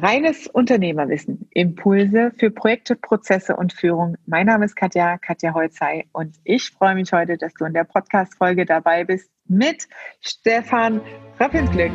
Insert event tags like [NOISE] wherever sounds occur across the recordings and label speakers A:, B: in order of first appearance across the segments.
A: Reines Unternehmerwissen, Impulse für Projekte, Prozesse und Führung. Mein Name ist Katja, Katja Holzei und ich freue mich heute, dass du in der Podcast-Folge dabei bist mit Stefan Raffensglück.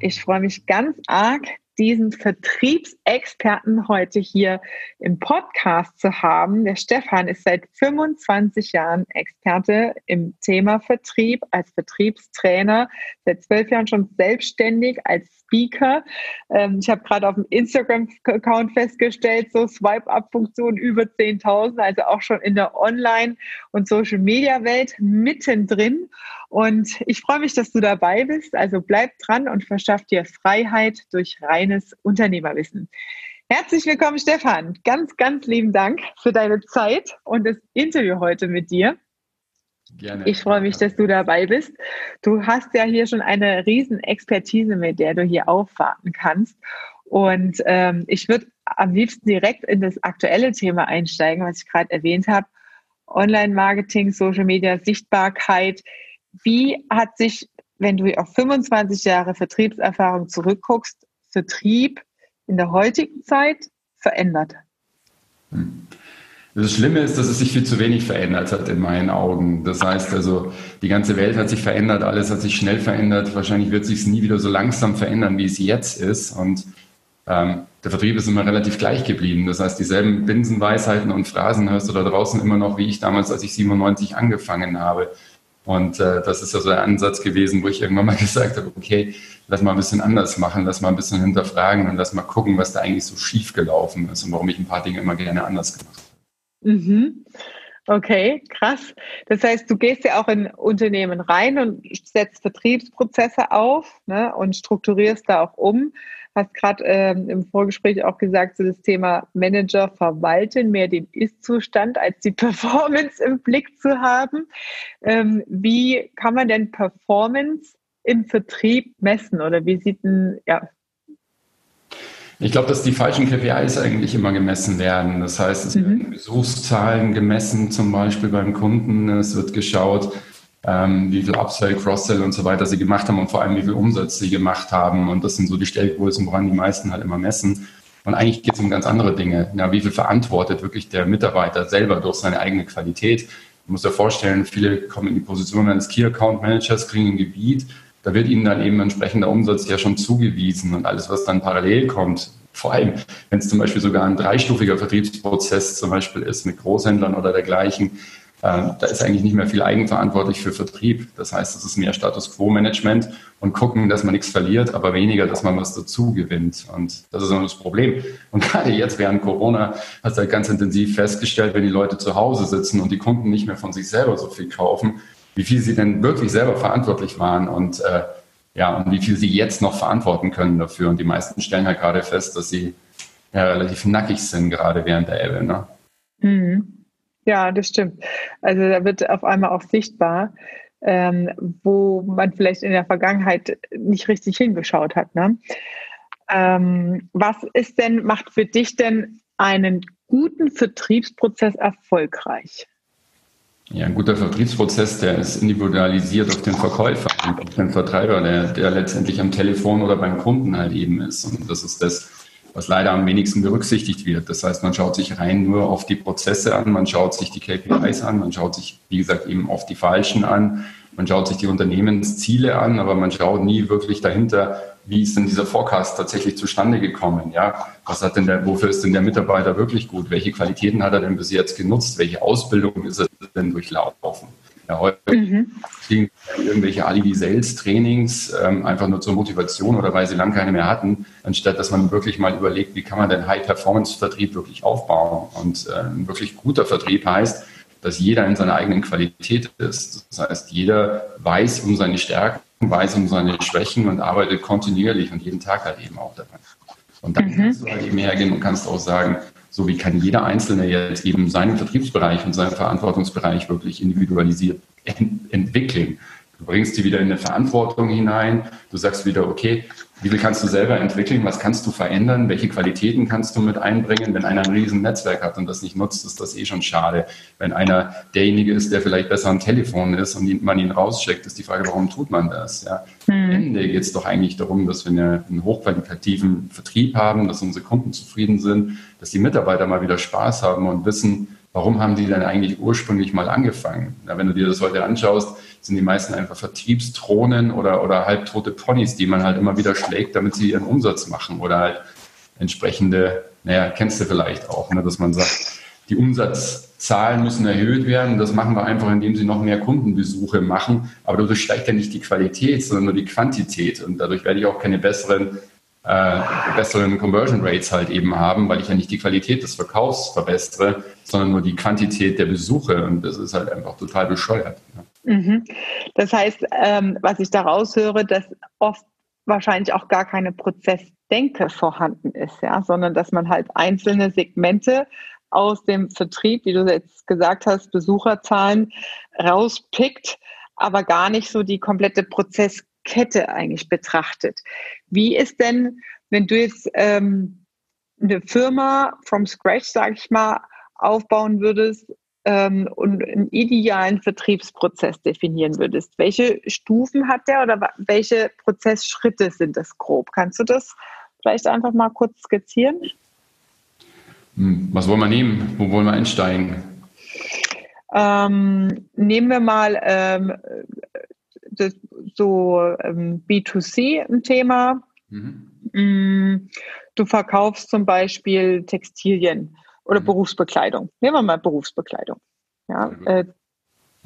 A: Ich freue mich ganz arg, diesen Vertriebsexperten heute hier im Podcast zu haben. Der Stefan ist seit 25 Jahren Experte im Thema Vertrieb als Vertriebstrainer, seit zwölf Jahren schon selbstständig als Speaker. Ähm, ich habe gerade auf dem Instagram-Account festgestellt, so Swipe-Up-Funktion über 10.000, also auch schon in der Online- und Social-Media-Welt mittendrin. Und ich freue mich, dass du dabei bist. Also bleib dran und verschaff dir Freiheit durch reines Unternehmerwissen. Herzlich willkommen, Stefan. Ganz, ganz lieben Dank für deine Zeit und das Interview heute mit dir. Gerne. Ich freue mich, dass du dabei bist. Du hast ja hier schon eine riesen Expertise, mit der du hier aufwarten kannst. Und ähm, ich würde am liebsten direkt in das aktuelle Thema einsteigen, was ich gerade erwähnt habe. Online-Marketing, Social Media, Sichtbarkeit. Wie hat sich, wenn du auf 25 Jahre Vertriebserfahrung zurückguckst, Vertrieb in der heutigen Zeit verändert?
B: Hm. Das Schlimme ist, dass es sich viel zu wenig verändert hat in meinen Augen. Das heißt also, die ganze Welt hat sich verändert, alles hat sich schnell verändert. Wahrscheinlich wird sich es nie wieder so langsam verändern, wie es jetzt ist. Und ähm, der Vertrieb ist immer relativ gleich geblieben. Das heißt, dieselben Binsenweisheiten und Phrasen hörst du da draußen immer noch, wie ich damals, als ich 97 angefangen habe. Und äh, das ist ja so der Ansatz gewesen, wo ich irgendwann mal [LAUGHS] gesagt habe, okay, lass mal ein bisschen anders machen, lass mal ein bisschen hinterfragen und lass mal gucken, was da eigentlich so schief gelaufen ist und warum ich ein paar Dinge immer gerne anders gemacht habe.
A: Mhm. Okay, krass. Das heißt, du gehst ja auch in Unternehmen rein und setzt Vertriebsprozesse auf ne, und strukturierst da auch um hast gerade ähm, im Vorgespräch auch gesagt, so das Thema Manager verwalten, mehr den Ist-Zustand als die [LAUGHS] Performance im Blick zu haben. Ähm, wie kann man denn Performance im Vertrieb messen oder wie sieht denn, ja,
B: ich glaube, dass die falschen KPIs eigentlich immer gemessen werden. Das heißt, es mhm. werden Besuchszahlen gemessen, zum Beispiel beim Kunden. Es wird geschaut, ähm, wie viel Upsell, Cross-Sell und so weiter sie gemacht haben und vor allem wie viel Umsatz sie gemacht haben. Und das sind so die Stellgrößen, woran die meisten halt immer messen. Und eigentlich geht es um ganz andere Dinge. Ja, wie viel verantwortet wirklich der Mitarbeiter selber durch seine eigene Qualität? Man muss ja vorstellen, viele kommen in die Position eines Key Account Managers, kriegen ein Gebiet, da wird ihnen dann eben entsprechender Umsatz ja schon zugewiesen und alles, was dann parallel kommt, vor allem wenn es zum Beispiel sogar ein dreistufiger Vertriebsprozess zum Beispiel ist mit Großhändlern oder dergleichen, ähm, da ist eigentlich nicht mehr viel eigenverantwortlich für Vertrieb. Das heißt, es ist mehr Status Quo-Management und gucken, dass man nichts verliert, aber weniger, dass man was dazu gewinnt. Und das ist auch das Problem. Und [LAUGHS] gerade jetzt während Corona hast du halt ganz intensiv festgestellt, wenn die Leute zu Hause sitzen und die Kunden nicht mehr von sich selber so viel kaufen, wie viel sie denn wirklich selber verantwortlich waren und äh, ja, und wie viel sie jetzt noch verantworten können dafür. Und die meisten stellen halt gerade fest, dass sie ja, relativ nackig sind, gerade während der Ebbe. Ne?
A: Mhm. Ja, das stimmt. Also da wird auf einmal auch sichtbar, ähm, wo man vielleicht in der Vergangenheit nicht richtig hingeschaut hat. Ne? Ähm, was ist denn, macht für dich denn einen guten Vertriebsprozess erfolgreich?
B: Ja, ein guter Vertriebsprozess, der ist individualisiert auf den Verkäufer und auf den Vertreiber, der, der letztendlich am Telefon oder beim Kunden halt eben ist. Und das ist das, was leider am wenigsten berücksichtigt wird. Das heißt, man schaut sich rein nur auf die Prozesse an, man schaut sich die KPIs an, man schaut sich, wie gesagt, eben auf die falschen an, man schaut sich die Unternehmensziele an, aber man schaut nie wirklich dahinter, wie ist denn dieser Forecast tatsächlich zustande gekommen? Ja, was hat denn der, wofür ist denn der Mitarbeiter wirklich gut? Welche Qualitäten hat er denn bis jetzt genutzt? Welche Ausbildung ist er denn durchlaufen? Ja, heute mhm. kriegen irgendwelche Alibi-Sales-Trainings ähm, einfach nur zur Motivation oder weil sie lange keine mehr hatten, anstatt dass man wirklich mal überlegt, wie kann man denn High-Performance-Vertrieb wirklich aufbauen. Und äh, ein wirklich guter Vertrieb heißt, dass jeder in seiner eigenen Qualität ist. Das heißt, jeder weiß um seine Stärken, weiß um seine Schwächen und arbeitet kontinuierlich und jeden Tag halt eben auch daran. Und dann mhm. kannst du halt eben hergehen und kannst auch sagen, so wie kann jeder Einzelne jetzt eben seinen Vertriebsbereich und seinen Verantwortungsbereich wirklich individualisiert ent entwickeln. Du bringst die wieder in eine Verantwortung hinein. Du sagst wieder, okay, wie viel kannst du selber entwickeln? Was kannst du verändern? Welche Qualitäten kannst du mit einbringen? Wenn einer ein riesen Netzwerk hat und das nicht nutzt, ist das eh schon schade. Wenn einer derjenige ist, der vielleicht besser am Telefon ist und man ihn rausschickt, ist die Frage, warum tut man das? Ja. Mhm. Am Ende geht es doch eigentlich darum, dass wir eine, einen hochqualitativen Vertrieb haben, dass unsere Kunden zufrieden sind, dass die Mitarbeiter mal wieder Spaß haben und wissen, warum haben die denn eigentlich ursprünglich mal angefangen? Ja, wenn du dir das heute anschaust, sind die meisten einfach Vertriebstronen oder, oder halbtote Ponys, die man halt immer wieder schlägt, damit sie ihren Umsatz machen oder halt entsprechende, naja, kennst du vielleicht auch, ne, dass man sagt, die Umsatzzahlen müssen erhöht werden. Das machen wir einfach, indem sie noch mehr Kundenbesuche machen. Aber dadurch steigt ja nicht die Qualität, sondern nur die Quantität. Und dadurch werde ich auch keine besseren äh, besseren Conversion Rates halt eben haben, weil ich ja nicht die Qualität des Verkaufs verbessere, sondern nur die Quantität der Besuche. Und das ist halt einfach total bescheuert.
A: Mhm. Das heißt, ähm, was ich daraus höre, dass oft wahrscheinlich auch gar keine Prozessdenke vorhanden ist, ja, sondern dass man halt einzelne Segmente aus dem Vertrieb, wie du jetzt gesagt hast, Besucherzahlen rauspickt, aber gar nicht so die komplette Prozess Kette eigentlich betrachtet. Wie ist denn, wenn du jetzt ähm, eine Firma from scratch, sage ich mal, aufbauen würdest ähm, und einen idealen Vertriebsprozess definieren würdest? Welche Stufen hat der oder welche Prozessschritte sind das grob? Kannst du das vielleicht einfach mal kurz skizzieren?
B: Hm, was wollen wir nehmen? Wo wollen wir einsteigen?
A: Ähm, nehmen wir mal ähm, das, so ähm, B2C ein Thema. Mhm. Mm, du verkaufst zum Beispiel Textilien oder mhm. Berufsbekleidung. Nehmen wir mal Berufsbekleidung. Ja, äh,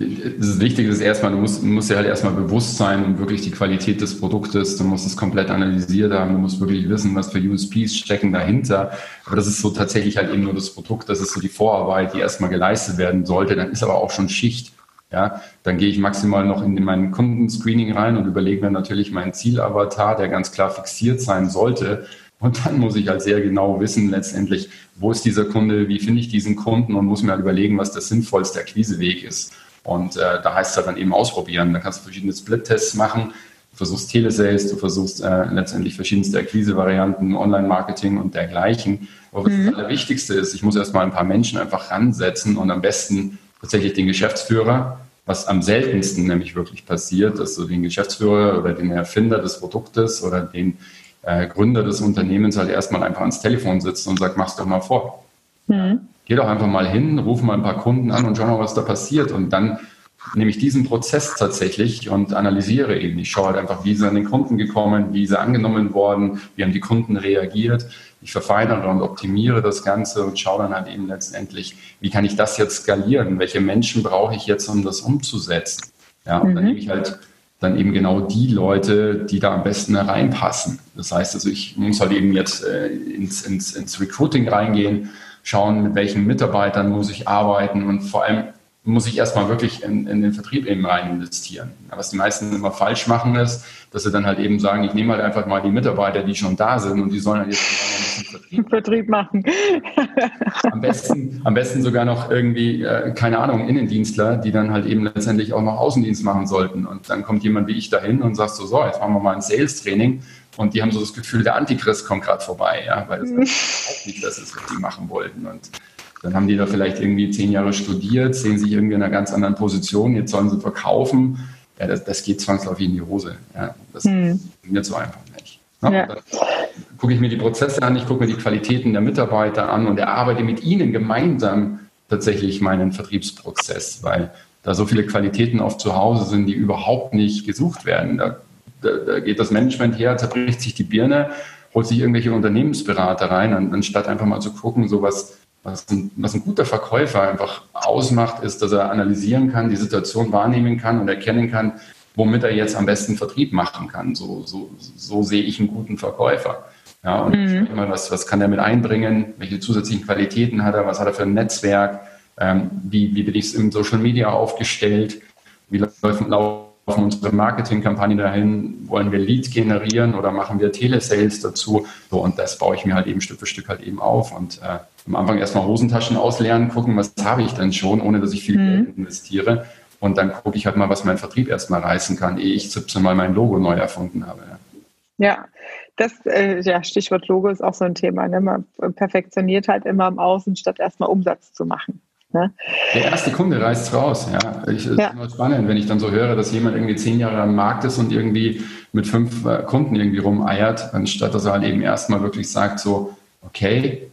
B: das Wichtige ist erstmal, du musst, musst dir halt erstmal bewusst sein und wirklich die Qualität des Produktes, du musst es komplett analysiert haben, du musst wirklich wissen, was für USPs stecken dahinter. Aber das ist so tatsächlich halt eben nur das Produkt, das ist so die Vorarbeit, die erstmal geleistet werden sollte. Dann ist aber auch schon Schicht. Ja, dann gehe ich maximal noch in mein Kundenscreening rein und überlege mir natürlich meinen Zielavatar, der ganz klar fixiert sein sollte. Und dann muss ich halt sehr genau wissen, letztendlich, wo ist dieser Kunde, wie finde ich diesen Kunden und muss mir halt überlegen, was der sinnvollste Akquiseweg ist. Und äh, da heißt es halt dann eben ausprobieren. Da kannst du verschiedene Split-Tests machen. Du versuchst Telesales, du versuchst äh, letztendlich verschiedenste Akquise-Varianten, Online-Marketing und dergleichen. Aber was mhm. das Allerwichtigste ist, ich muss erstmal ein paar Menschen einfach ransetzen und am besten tatsächlich den Geschäftsführer, was am seltensten nämlich wirklich passiert, dass du den Geschäftsführer oder den Erfinder des Produktes oder den äh, Gründer des Unternehmens halt erstmal einfach ans Telefon sitzt und sagt, mach's doch mal vor. Mhm. Geh doch einfach mal hin, ruf mal ein paar Kunden an und schau mal, was da passiert. Und dann nehme ich diesen Prozess tatsächlich und analysiere ihn. Ich schaue halt einfach, wie sie an den Kunden gekommen, wie sie angenommen worden, wie haben die Kunden reagiert ich verfeinere und optimiere das Ganze und schaue dann halt eben letztendlich, wie kann ich das jetzt skalieren? Welche Menschen brauche ich jetzt, um das umzusetzen? Ja, und mhm. dann nehme ich halt dann eben genau die Leute, die da am besten reinpassen. Das heißt also, ich muss halt eben jetzt äh, ins, ins, ins Recruiting reingehen, schauen, mit welchen Mitarbeitern muss ich arbeiten und vor allem muss ich erstmal wirklich in, in, den Vertrieb eben rein investieren. Was die meisten immer falsch machen ist, dass sie dann halt eben sagen, ich nehme halt einfach mal die Mitarbeiter, die schon da sind und die sollen halt jetzt ein
A: bisschen Vertrieb, Vertrieb machen.
B: am, besten, am besten sogar noch irgendwie, äh, keine Ahnung, Innendienstler, die dann halt eben letztendlich auch noch Außendienst machen sollten. Und dann kommt jemand wie ich dahin und sagt so, so, jetzt machen wir mal ein Sales-Training. Und die haben so das Gefühl, der Antichrist kommt gerade vorbei, ja, weil das überhaupt nicht das ist, was die machen wollten. Und dann haben die da vielleicht irgendwie zehn Jahre studiert, sehen sich irgendwie in einer ganz anderen Position, jetzt sollen sie verkaufen. Ja, das, das geht zwangsläufig in die Hose. Ja, das hm. funktioniert so einfach nicht. Ja, ja. Dann gucke ich mir die Prozesse an, ich gucke mir die Qualitäten der Mitarbeiter an und erarbeite mit ihnen gemeinsam tatsächlich meinen Vertriebsprozess, weil da so viele Qualitäten oft zu Hause sind, die überhaupt nicht gesucht werden. Da, da, da geht das Management her, zerbricht sich die Birne, holt sich irgendwelche Unternehmensberater rein, anstatt einfach mal zu gucken, so was, was ein, was ein guter Verkäufer einfach ausmacht, ist, dass er analysieren kann, die Situation wahrnehmen kann und erkennen kann, womit er jetzt am besten Vertrieb machen kann. So, so, so sehe ich einen guten Verkäufer. Ja, und mhm. immer, was, was kann er mit einbringen? Welche zusätzlichen Qualitäten hat er? Was hat er für ein Netzwerk? Ähm, wie, wie bin ich im Social Media aufgestellt? Wie laufen, laufen unsere Marketingkampagne dahin? Wollen wir Leads generieren oder machen wir Telesales dazu? So, und das baue ich mir halt eben Stück für Stück halt eben auf und äh, am Anfang erstmal Hosentaschen ausleeren, gucken, was habe ich denn schon, ohne dass ich viel mhm. Geld investiere. Und dann gucke ich halt mal, was mein Vertrieb erstmal reißen kann, ehe ich 17 Mal mein Logo neu erfunden habe.
A: Ja, das äh, ja, Stichwort Logo ist auch so ein Thema. Ne? Man perfektioniert halt immer im Außen, statt erstmal Umsatz zu machen. Ne?
B: Der erste Kunde reißt raus. Ja. Ich, es ja. ist immer spannend, wenn ich dann so höre, dass jemand irgendwie zehn Jahre am Markt ist und irgendwie mit fünf äh, Kunden irgendwie rumeiert, anstatt dass er halt eben erstmal wirklich sagt, so, okay,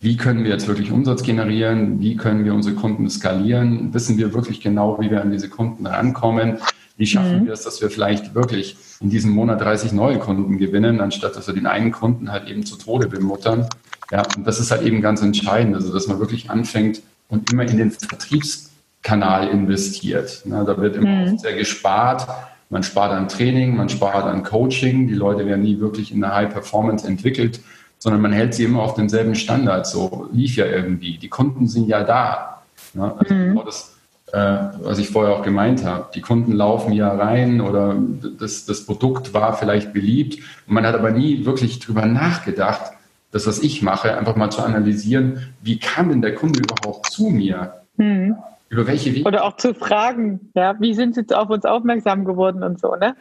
B: wie können wir jetzt wirklich Umsatz generieren? Wie können wir unsere Kunden skalieren? Wissen wir wirklich genau, wie wir an diese Kunden rankommen? Wie schaffen mhm. wir es, dass wir vielleicht wirklich in diesem Monat 30 neue Kunden gewinnen, anstatt dass wir den einen Kunden halt eben zu Tode bemuttern? Ja, und das ist halt eben ganz entscheidend, also dass man wirklich anfängt und immer in den Vertriebskanal investiert. Na, da wird immer mhm. sehr gespart. Man spart an Training, man spart an Coaching. Die Leute werden nie wirklich in der High Performance entwickelt sondern man hält sie immer auf denselben Standard. So lief ja irgendwie. Die Kunden sind ja da. Ja, also mhm. genau das, äh, was ich vorher auch gemeint habe. Die Kunden laufen ja rein oder das, das Produkt war vielleicht beliebt. Und man hat aber nie wirklich drüber nachgedacht, das, was ich mache, einfach mal zu analysieren, wie kam denn der Kunde überhaupt zu mir? Mhm.
A: Über welche Wege? Oder auch zu fragen, ja, wie sind Sie auf uns aufmerksam geworden und so, ne?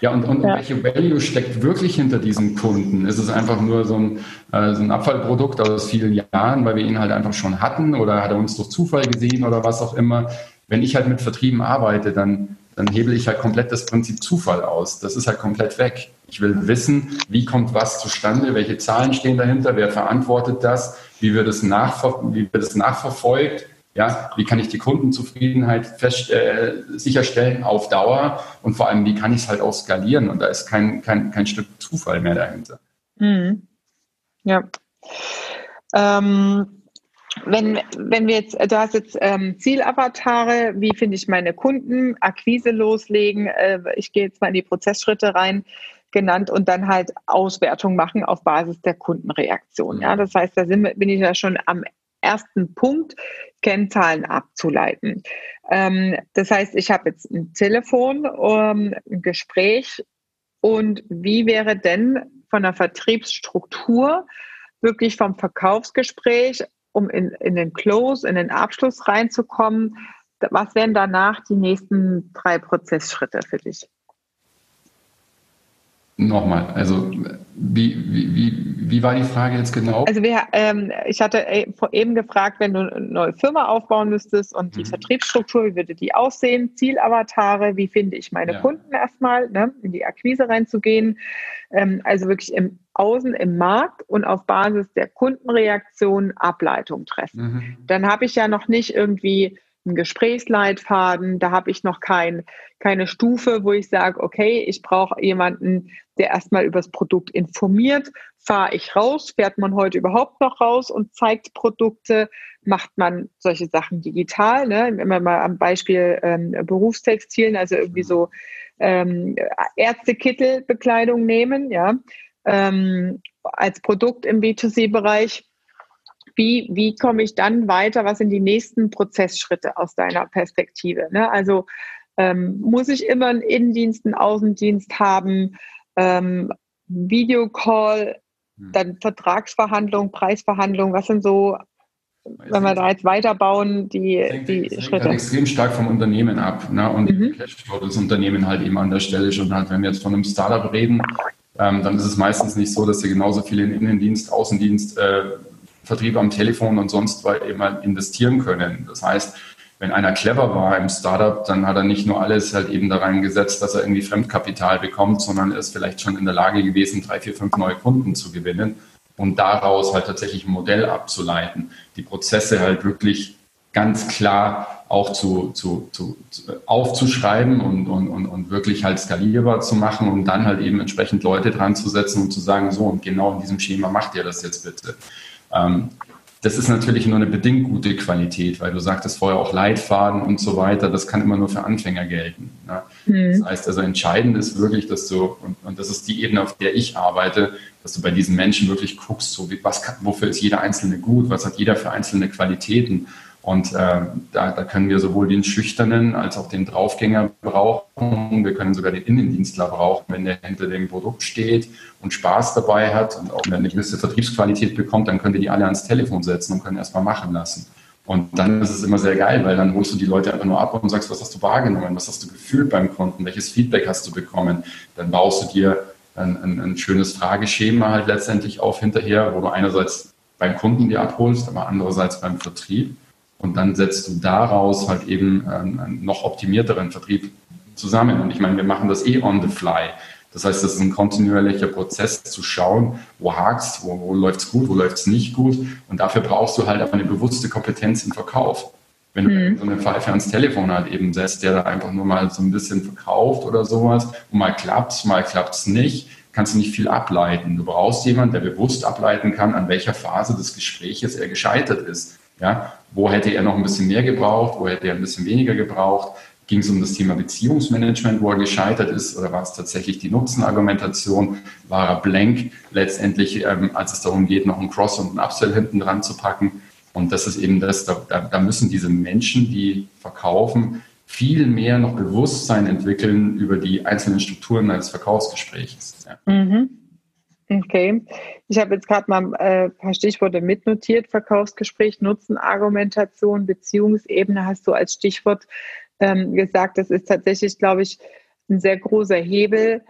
B: Ja, und, und ja. welche Value steckt wirklich hinter diesem Kunden? Ist es einfach nur so ein, äh, so ein Abfallprodukt aus vielen Jahren, weil wir ihn halt einfach schon hatten oder hat er uns durch Zufall gesehen oder was auch immer? Wenn ich halt mit Vertrieben arbeite, dann, dann hebel ich halt komplett das Prinzip Zufall aus. Das ist halt komplett weg. Ich will wissen, wie kommt was zustande, welche Zahlen stehen dahinter, wer verantwortet das, wie wird es, nachver wie wird es nachverfolgt ja, wie kann ich die Kundenzufriedenheit fest, äh, sicherstellen auf Dauer und vor allem, wie kann ich es halt auch skalieren? Und da ist kein, kein, kein Stück Zufall mehr dahinter. Mhm.
A: Ja. Ähm, wenn, wenn wir jetzt, du hast jetzt ähm, Zielavatare, wie finde ich meine Kunden, Akquise loslegen, äh, ich gehe jetzt mal in die Prozessschritte rein, genannt und dann halt Auswertung machen auf Basis der Kundenreaktion. Ja, das heißt, da sind, bin ich ja schon am ersten Punkt Kennzahlen abzuleiten. Ähm, das heißt, ich habe jetzt ein Telefon, um, ein Gespräch und wie wäre denn von der Vertriebsstruktur wirklich vom Verkaufsgespräch, um in, in den Close, in den Abschluss reinzukommen, was wären danach die nächsten drei Prozessschritte für dich?
B: Nochmal, also wie, wie, wie, wie war die Frage jetzt genau?
A: Also wir, ähm, ich hatte äh, eben gefragt, wenn du eine neue Firma aufbauen müsstest und die mhm. Vertriebsstruktur, wie würde die aussehen? Zielavatare, wie finde ich meine ja. Kunden erstmal, ne, in die Akquise reinzugehen? Ähm, also wirklich im Außen, im Markt und auf Basis der Kundenreaktion Ableitung treffen. Mhm. Dann habe ich ja noch nicht irgendwie einen Gesprächsleitfaden, da habe ich noch kein, keine Stufe, wo ich sage, okay, ich brauche jemanden, der erstmal über das Produkt informiert. Fahre ich raus? Fährt man heute überhaupt noch raus und zeigt Produkte? Macht man solche Sachen digital? Ne? Wenn wir mal am Beispiel ähm, Berufstextilien, also irgendwie so ähm, Ärztekittelbekleidung nehmen, ja, ähm, als Produkt im B2C-Bereich wie, wie komme ich dann weiter? Was sind die nächsten Prozessschritte aus deiner Perspektive? Ne? Also ähm, muss ich immer einen Innendienst, einen Außendienst haben, ähm, Videocall, hm. dann Vertragsverhandlung, Preisverhandlung, was sind so, wenn wir da jetzt weiterbauen, die, hängt, die
B: Schritte? Hängt extrem stark vom Unternehmen ab ne? und mhm. Cashflow des Unternehmen halt eben an der Stelle schon halt, wenn wir jetzt von einem Startup reden, ähm, dann ist es meistens nicht so, dass sie genauso viel in Innendienst, Außendienst äh, Vertrieb am Telefon und sonst was eben halt investieren können. Das heißt, wenn einer clever war im Startup, dann hat er nicht nur alles halt eben da reingesetzt, dass er irgendwie Fremdkapital bekommt, sondern er ist vielleicht schon in der Lage gewesen, drei, vier, fünf neue Kunden zu gewinnen und daraus halt tatsächlich ein Modell abzuleiten, die Prozesse halt wirklich ganz klar auch zu, zu, zu, aufzuschreiben und, und, und, und wirklich halt skalierbar zu machen und dann halt eben entsprechend Leute dran zu setzen und zu sagen, so und genau in diesem Schema macht ihr das jetzt bitte. Ähm, das ist natürlich nur eine bedingt gute Qualität, weil du sagtest vorher auch Leitfaden und so weiter, das kann immer nur für Anfänger gelten. Ne? Mhm. Das heißt also, entscheidend ist wirklich, dass du, und, und, das ist die Ebene, auf der ich arbeite, dass du bei diesen Menschen wirklich guckst, so wie, was kann, wofür ist jeder Einzelne gut, was hat jeder für einzelne Qualitäten und äh, da, da können wir sowohl den Schüchternen als auch den Draufgänger brauchen. Wir können sogar den Innendienstler brauchen, wenn der hinter dem Produkt steht und Spaß dabei hat und auch eine gewisse Vertriebsqualität bekommt, dann können wir die alle ans Telefon setzen und können erstmal machen lassen. Und dann ist es immer sehr geil, weil dann holst du die Leute einfach nur ab und sagst, was hast du wahrgenommen, was hast du gefühlt beim Kunden, welches Feedback hast du bekommen. Dann baust du dir ein, ein, ein schönes Frageschema halt letztendlich auf hinterher, wo du einerseits beim Kunden dir abholst, aber andererseits beim Vertrieb. Und dann setzt du daraus halt eben einen noch optimierteren Vertrieb zusammen. Und ich meine, wir machen das eh on the fly. Das heißt, das ist ein kontinuierlicher Prozess zu schauen, wo hakst, wo, wo läuft's gut, wo läuft's nicht gut. Und dafür brauchst du halt aber eine bewusste Kompetenz im Verkauf. Wenn du mhm. so eine Pfeife ans Telefon halt eben setzt, der da einfach nur mal so ein bisschen verkauft oder sowas, und mal klappt's, mal klappt's nicht, kannst du nicht viel ableiten. Du brauchst jemanden, der bewusst ableiten kann, an welcher Phase des Gespräches er gescheitert ist. Ja, wo hätte er noch ein bisschen mehr gebraucht, wo hätte er ein bisschen weniger gebraucht? Ging es um das Thema Beziehungsmanagement, wo er gescheitert ist, oder war es tatsächlich die Nutzenargumentation? War er blank letztendlich, ähm, als es darum geht, noch ein Cross- und ein Upsell hinten dran zu packen? Und das ist eben das, da, da müssen diese Menschen, die verkaufen, viel mehr noch Bewusstsein entwickeln über die einzelnen Strukturen eines Verkaufsgesprächs. Ja. Mhm.
A: Okay. Ich habe jetzt gerade mal äh, ein paar Stichworte mitnotiert. Verkaufsgespräch, Nutzenargumentation, Beziehungsebene hast du als Stichwort ähm, gesagt. Das ist tatsächlich, glaube ich, ein sehr großer Hebel.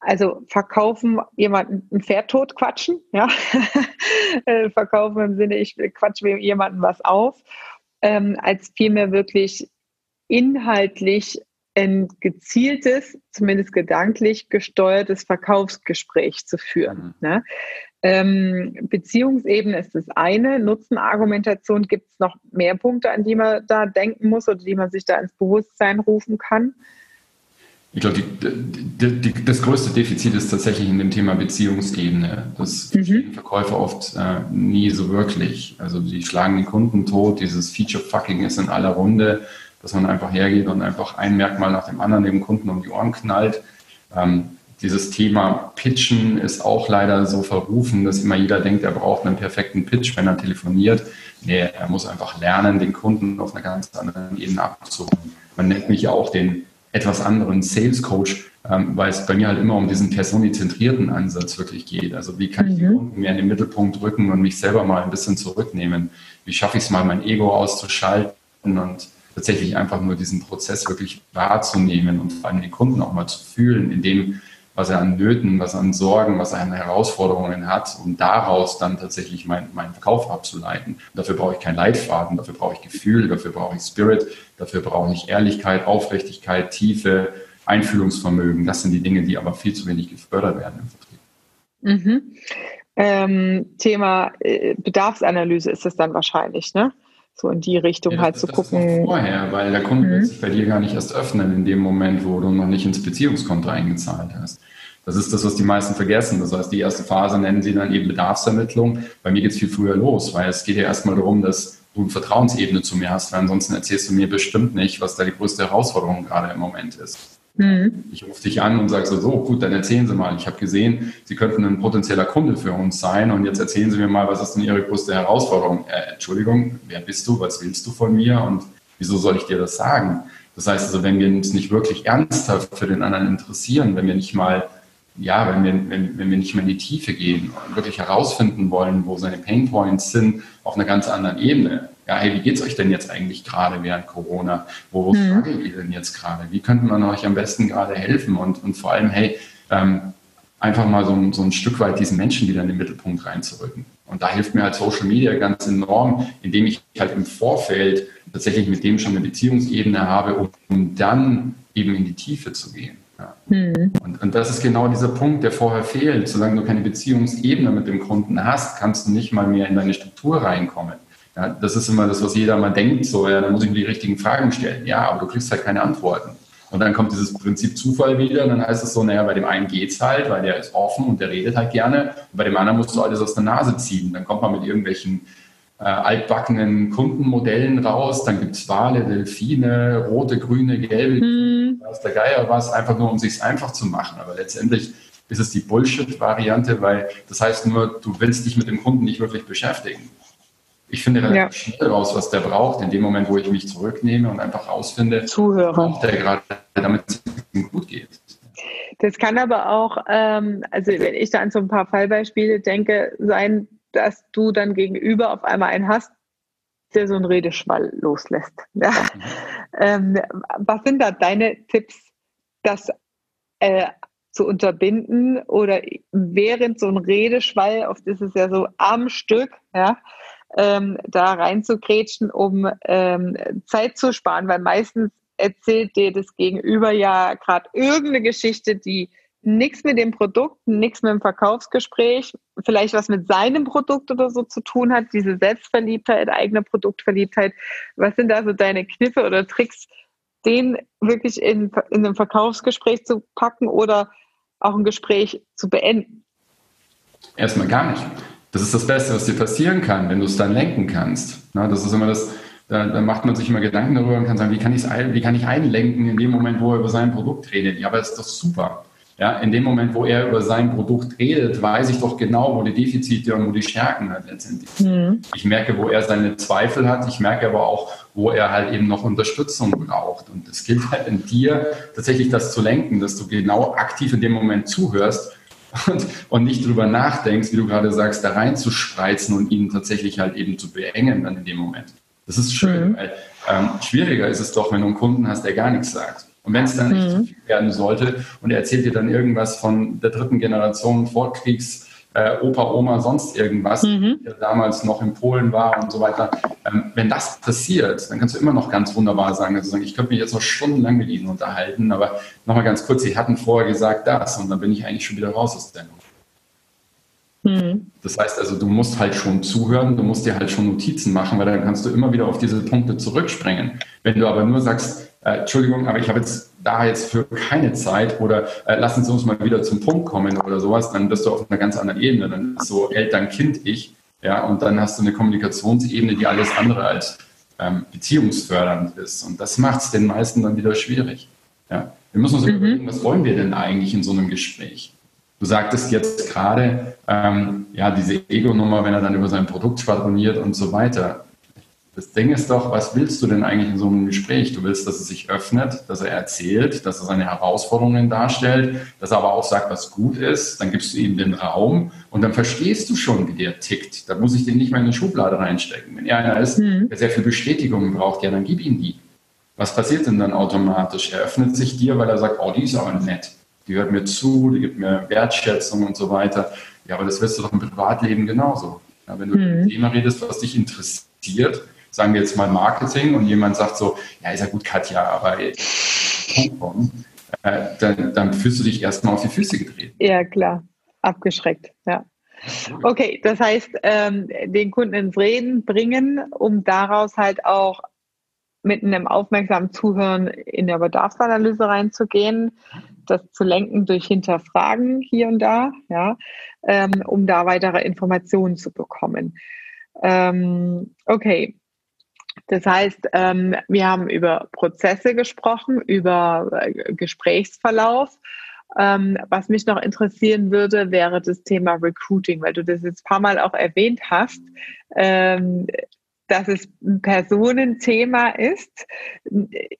A: Also verkaufen, jemanden ein Pferd tot quatschen, ja. [LAUGHS] Äh, verkaufen im Sinne, ich quatsche jemanden was auf, ähm, als vielmehr wirklich inhaltlich ein gezieltes, zumindest gedanklich gesteuertes Verkaufsgespräch zu führen. Mhm. Ne? Ähm, Beziehungsebene ist das eine. Nutzenargumentation gibt es noch mehr Punkte, an die man da denken muss oder die man sich da ins Bewusstsein rufen kann.
B: Ich glaube, das größte Defizit ist tatsächlich in dem Thema Beziehungsebene. Das mhm. Verkäufer oft äh, nie so wirklich. Also die schlagen den Kunden tot, dieses Feature-Fucking ist in aller Runde dass man einfach hergeht und einfach ein Merkmal nach dem anderen dem Kunden um die Ohren knallt. Ähm, dieses Thema Pitchen ist auch leider so verrufen, dass immer jeder denkt, er braucht einen perfekten Pitch, wenn er telefoniert. Nee, er muss einfach lernen, den Kunden auf einer ganz anderen Ebene abzuholen. Man nennt mich ja auch den etwas anderen Sales Coach, ähm, weil es bei mir halt immer um diesen personizentrierten Ansatz wirklich geht. Also wie kann ich den mhm. Kunden mehr in den Mittelpunkt rücken und mich selber mal ein bisschen zurücknehmen? Wie schaffe ich es mal, mein Ego auszuschalten und tatsächlich einfach nur diesen Prozess wirklich wahrzunehmen und vor allem den Kunden auch mal zu fühlen, in dem, was er an Nöten, was er an Sorgen, was er an Herausforderungen hat, um daraus dann tatsächlich mein, meinen Verkauf abzuleiten. dafür brauche ich keinen Leitfaden, dafür brauche ich Gefühl, dafür brauche ich Spirit, dafür brauche ich Ehrlichkeit, Aufrichtigkeit, Tiefe, Einfühlungsvermögen. Das sind die Dinge, die aber viel zu wenig gefördert werden im Vertrieb.
A: Mhm. Ähm, Thema äh, Bedarfsanalyse ist es dann wahrscheinlich, ne? So in die Richtung ja, halt zu gucken.
B: vorher, weil der Kunde mhm. wird sich bei dir gar nicht erst öffnen in dem Moment, wo du noch nicht ins Beziehungskonto eingezahlt hast. Das ist das, was die meisten vergessen. Das heißt, die erste Phase nennen sie dann eben Bedarfsermittlung. Bei mir geht es viel früher los, weil es geht ja erstmal darum, dass du eine Vertrauensebene zu mir hast, weil ansonsten erzählst du mir bestimmt nicht, was da die größte Herausforderung gerade im Moment ist. Mhm. Ich rufe dich an und sage so, so, gut, dann erzählen Sie mal. Ich habe gesehen, Sie könnten ein potenzieller Kunde für uns sein und jetzt erzählen Sie mir mal, was ist denn Ihre größte Herausforderung? Äh, Entschuldigung, wer bist du? Was willst du von mir? Und wieso soll ich dir das sagen? Das heißt also, wenn wir uns nicht wirklich ernsthaft für den anderen interessieren, wenn wir nicht mal, ja, wenn wir, wenn, wenn wir nicht mal in die Tiefe gehen und wirklich herausfinden wollen, wo seine Painpoints sind, auf einer ganz anderen Ebene, ja, hey, wie geht's euch denn jetzt eigentlich gerade während Corona? Wo, mhm. ihr denn jetzt gerade? Wie könnte man euch am besten gerade helfen? Und, und vor allem, hey, ähm, einfach mal so, so ein Stück weit diesen Menschen wieder in den Mittelpunkt reinzurücken. Und da hilft mir halt Social Media ganz enorm, indem ich halt im Vorfeld tatsächlich mit dem schon eine Beziehungsebene habe, um, um dann eben in die Tiefe zu gehen. Ja. Mhm. Und, und das ist genau dieser Punkt, der vorher fehlt. Solange du keine Beziehungsebene mit dem Kunden hast, kannst du nicht mal mehr in deine Struktur reinkommen. Ja, das ist immer das, was jeder mal denkt, so, ja, da muss ich mir die richtigen Fragen stellen. Ja, aber du kriegst halt keine Antworten. Und dann kommt dieses Prinzip Zufall wieder, und dann heißt es so, naja, bei dem einen geht's halt, weil der ist offen und der redet halt gerne, und bei dem anderen musst du alles aus der Nase ziehen. Dann kommt man mit irgendwelchen äh, altbackenen Kundenmodellen raus, dann gibt's Wale, Delfine, rote, grüne, gelbe, hm. was der Geier was, einfach nur um sich's einfach zu machen. Aber letztendlich ist es die Bullshit-Variante, weil das heißt nur, du willst dich mit dem Kunden nicht wirklich beschäftigen. Ich finde relativ ja. schnell raus, was der braucht, in dem Moment, wo ich mich zurücknehme und einfach rausfinde,
A: Zuhörer.
B: der gerade, damit es ihm gut geht.
A: Das kann aber auch, ähm, also wenn ich da an so ein paar Fallbeispiele denke, sein, dass du dann gegenüber auf einmal einen hast, der so einen Redeschwall loslässt. [LAUGHS] Ja. Mhm. Ähm, was sind da deine Tipps, das äh, zu unterbinden oder während so ein Redeschwall, oft ist es ja so am Stück, ja, ähm, da reinzugrätschen, um ähm, Zeit zu sparen, weil meistens erzählt dir das Gegenüber ja gerade irgendeine Geschichte, die nichts mit dem Produkt, nichts mit dem Verkaufsgespräch, vielleicht was mit seinem Produkt oder so zu tun hat, diese Selbstverliebtheit, eigene Produktverliebtheit. Was sind da so deine Kniffe oder Tricks, den wirklich in, in einem Verkaufsgespräch zu packen oder auch ein Gespräch zu beenden?
B: Erstmal gar nicht. Das ist das Beste, was dir passieren kann, wenn du es dann lenken kannst. Na, das ist immer das, da, da, macht man sich immer Gedanken darüber und kann sagen, wie kann, wie kann ich einlenken in dem Moment, wo er über sein Produkt redet? Ja, aber ist doch super. Ja, in dem Moment, wo er über sein Produkt redet, weiß ich doch genau, wo die Defizite und wo die Stärken hat letztendlich. Mhm. Ich merke, wo er seine Zweifel hat. Ich merke aber auch, wo er halt eben noch Unterstützung braucht. Und es gilt halt in dir, tatsächlich das zu lenken, dass du genau aktiv in dem Moment zuhörst und, und nicht drüber nachdenkst, wie du gerade sagst, da reinzuspreizen und ihn tatsächlich halt eben zu beengen dann in dem Moment. Das ist schön, mhm. weil ähm, schwieriger ist es doch, wenn du einen Kunden hast, der gar nichts sagt. Und wenn es dann nicht mhm. zu viel werden sollte und er erzählt dir dann irgendwas von der dritten Generation Vorkriegs, äh, Opa, Oma, sonst irgendwas, mhm. der damals noch in Polen war und so weiter. Ähm, wenn das passiert, dann kannst du immer noch ganz wunderbar sagen, also sagen ich könnte mich jetzt noch stundenlang mit Ihnen unterhalten, aber nochmal ganz kurz, Sie hatten vorher gesagt das und dann bin ich eigentlich schon wieder raus aus der Nummer. Mhm. Das heißt also, du musst halt schon zuhören, du musst dir halt schon Notizen machen, weil dann kannst du immer wieder auf diese Punkte zurückspringen. Wenn du aber nur sagst, äh, Entschuldigung, aber ich habe jetzt da jetzt für keine Zeit oder äh, lassen Sie uns mal wieder zum Punkt kommen oder sowas, dann bist du auf einer ganz anderen Ebene. Dann ist so Eltern-Kind-Ich, ja, und dann hast du eine Kommunikationsebene, die alles andere als ähm, beziehungsfördernd ist. Und das macht es den meisten dann wieder schwierig. Ja. Wir müssen uns mhm. überlegen, was wollen wir denn eigentlich in so einem Gespräch? Du sagtest jetzt gerade, ähm, ja, diese Ego-Nummer, wenn er dann über sein Produkt schwadroniert und so weiter. Das Ding ist doch, was willst du denn eigentlich in so einem Gespräch? Du willst, dass er sich öffnet, dass er erzählt, dass er seine Herausforderungen darstellt, dass er aber auch sagt, was gut ist. Dann gibst du ihm den Raum und dann verstehst du schon, wie der tickt. Da muss ich den nicht mehr in eine Schublade reinstecken. Wenn er einer ist, mhm. der sehr viel Bestätigung braucht, ja, dann gib ihm die. Was passiert denn dann automatisch? Er öffnet sich dir, weil er sagt, oh, die ist aber nett. Die hört mir zu, die gibt mir Wertschätzung und so weiter. Ja, aber das wirst du doch im Privatleben genauso. Ja, wenn du mhm. über ein Thema redest, was dich interessiert, sagen wir jetzt mal Marketing und jemand sagt so, ja, ist ja gut, Katja, aber äh, dann, dann fühlst du dich erstmal auf die Füße gedreht.
A: Ja, klar. Abgeschreckt, ja. Okay, das heißt, ähm, den Kunden ins Reden bringen, um daraus halt auch mit einem aufmerksamen Zuhören in der Bedarfsanalyse reinzugehen, das zu lenken durch Hinterfragen hier und da, ja, ähm, um da weitere Informationen zu bekommen. Ähm, okay, das heißt, ähm, wir haben über Prozesse gesprochen, über äh, Gesprächsverlauf. Ähm, was mich noch interessieren würde, wäre das Thema Recruiting, weil du das jetzt ein paar Mal auch erwähnt hast, ähm, dass es ein Personenthema ist.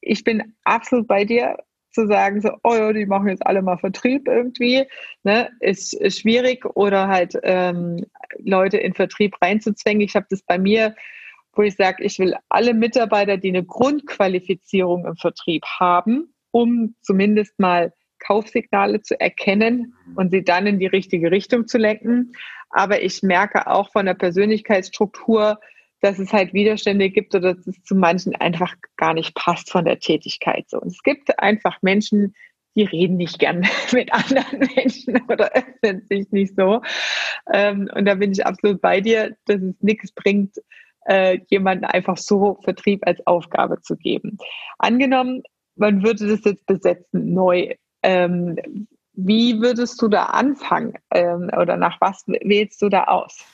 A: Ich bin absolut bei dir zu sagen, so, oh ja, die machen jetzt alle mal Vertrieb irgendwie, ne, ist, ist schwierig oder halt ähm, Leute in Vertrieb reinzuzwängen. Ich habe das bei mir wo ich sage, ich will alle Mitarbeiter, die eine Grundqualifizierung im Vertrieb haben, um zumindest mal Kaufsignale zu erkennen und sie dann in die richtige Richtung zu lenken. Aber ich merke auch von der Persönlichkeitsstruktur, dass es halt Widerstände gibt oder dass es zu manchen einfach gar nicht passt von der Tätigkeit. So. Und es gibt einfach Menschen, die reden nicht gern [LAUGHS] mit anderen Menschen oder öffnen sich nicht so. Ähm, und da bin ich absolut bei dir, dass es nichts bringt, äh, jemanden einfach so Vertrieb als Aufgabe zu geben. Angenommen, man würde das jetzt besetzen neu. Ähm, wie würdest du da anfangen ähm, oder nach was wählst du da aus?